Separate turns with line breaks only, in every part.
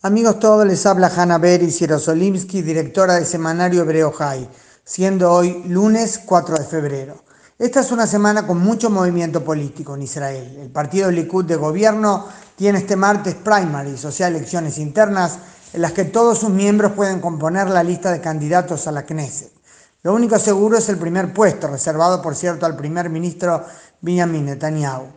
Amigos todos, les habla Hanna Beris Yerosolimsky, directora del semanario Hebreo High, siendo hoy lunes 4 de febrero. Esta es una semana con mucho movimiento político en Israel. El partido Likud de gobierno tiene este martes primaries, o sea, elecciones internas, en las que todos sus miembros pueden componer la lista de candidatos a la Knesset. Lo único seguro es el primer puesto, reservado por cierto al primer ministro Benjamin Netanyahu.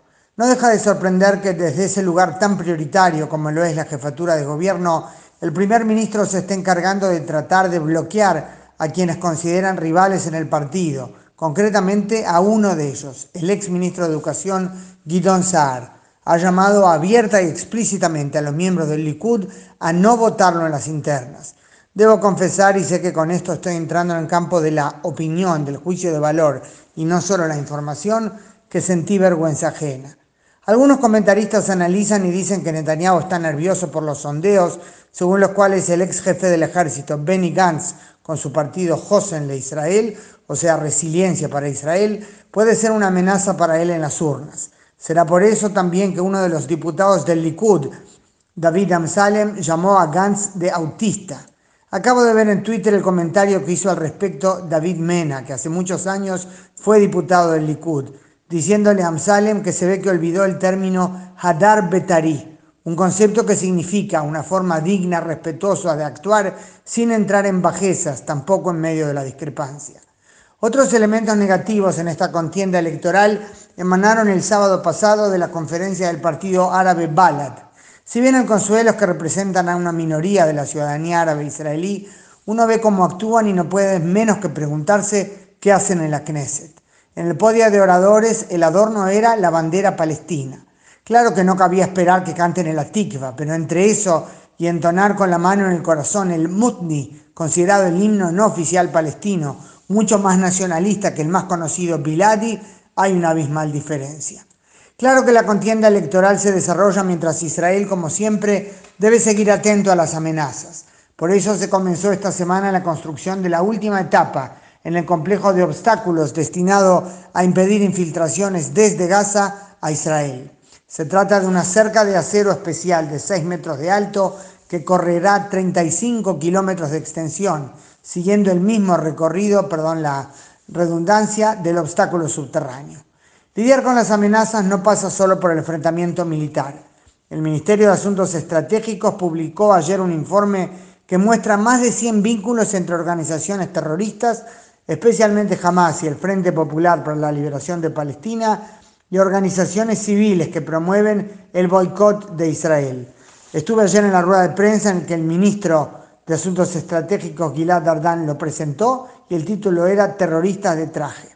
No deja de sorprender que desde ese lugar tan prioritario como lo es la jefatura de gobierno, el primer ministro se esté encargando de tratar de bloquear a quienes consideran rivales en el partido, concretamente a uno de ellos, el ex ministro de Educación Guidon Saar. Ha llamado abierta y explícitamente a los miembros del Likud a no votarlo en las internas. Debo confesar, y sé que con esto estoy entrando en el campo de la opinión, del juicio de valor y no solo la información, que sentí vergüenza ajena. Algunos comentaristas analizan y dicen que Netanyahu está nervioso por los sondeos, según los cuales el ex jefe del ejército, Benny Gantz, con su partido Hosen de Israel, o sea, Resiliencia para Israel, puede ser una amenaza para él en las urnas. Será por eso también que uno de los diputados del Likud, David Amsalem, llamó a Gantz de autista. Acabo de ver en Twitter el comentario que hizo al respecto David Mena, que hace muchos años fue diputado del Likud diciéndole a Amsalem que se ve que olvidó el término Hadar Betari, un concepto que significa una forma digna, respetuosa de actuar sin entrar en bajezas, tampoco en medio de la discrepancia. Otros elementos negativos en esta contienda electoral emanaron el sábado pasado de la conferencia del partido árabe Balad. Si bien hay consuelos que representan a una minoría de la ciudadanía árabe israelí, uno ve cómo actúan y no puede menos que preguntarse qué hacen en la Knesset. En el podio de oradores el adorno era la bandera palestina. Claro que no cabía esperar que canten el Atikva, pero entre eso y entonar con la mano en el corazón el Mutni, considerado el himno no oficial palestino, mucho más nacionalista que el más conocido Biladi, hay una abismal diferencia. Claro que la contienda electoral se desarrolla mientras Israel, como siempre, debe seguir atento a las amenazas. Por eso se comenzó esta semana la construcción de la última etapa en el complejo de obstáculos destinado a impedir infiltraciones desde Gaza a Israel. Se trata de una cerca de acero especial de 6 metros de alto que correrá 35 kilómetros de extensión, siguiendo el mismo recorrido, perdón la redundancia, del obstáculo subterráneo. Lidiar con las amenazas no pasa solo por el enfrentamiento militar. El Ministerio de Asuntos Estratégicos publicó ayer un informe que muestra más de 100 vínculos entre organizaciones terroristas especialmente Hamas y el Frente Popular para la Liberación de Palestina, y organizaciones civiles que promueven el boicot de Israel. Estuve ayer en la rueda de prensa en que el ministro de Asuntos Estratégicos Gilad Ardan lo presentó y el título era Terroristas de traje.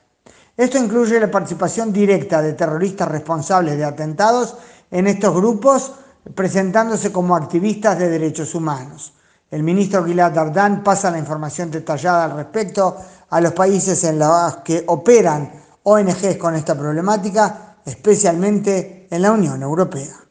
Esto incluye la participación directa de terroristas responsables de atentados en estos grupos, presentándose como activistas de derechos humanos. El ministro Gilad Ardan pasa la información detallada al respecto a los países en los que operan ONGs con esta problemática, especialmente en la Unión Europea.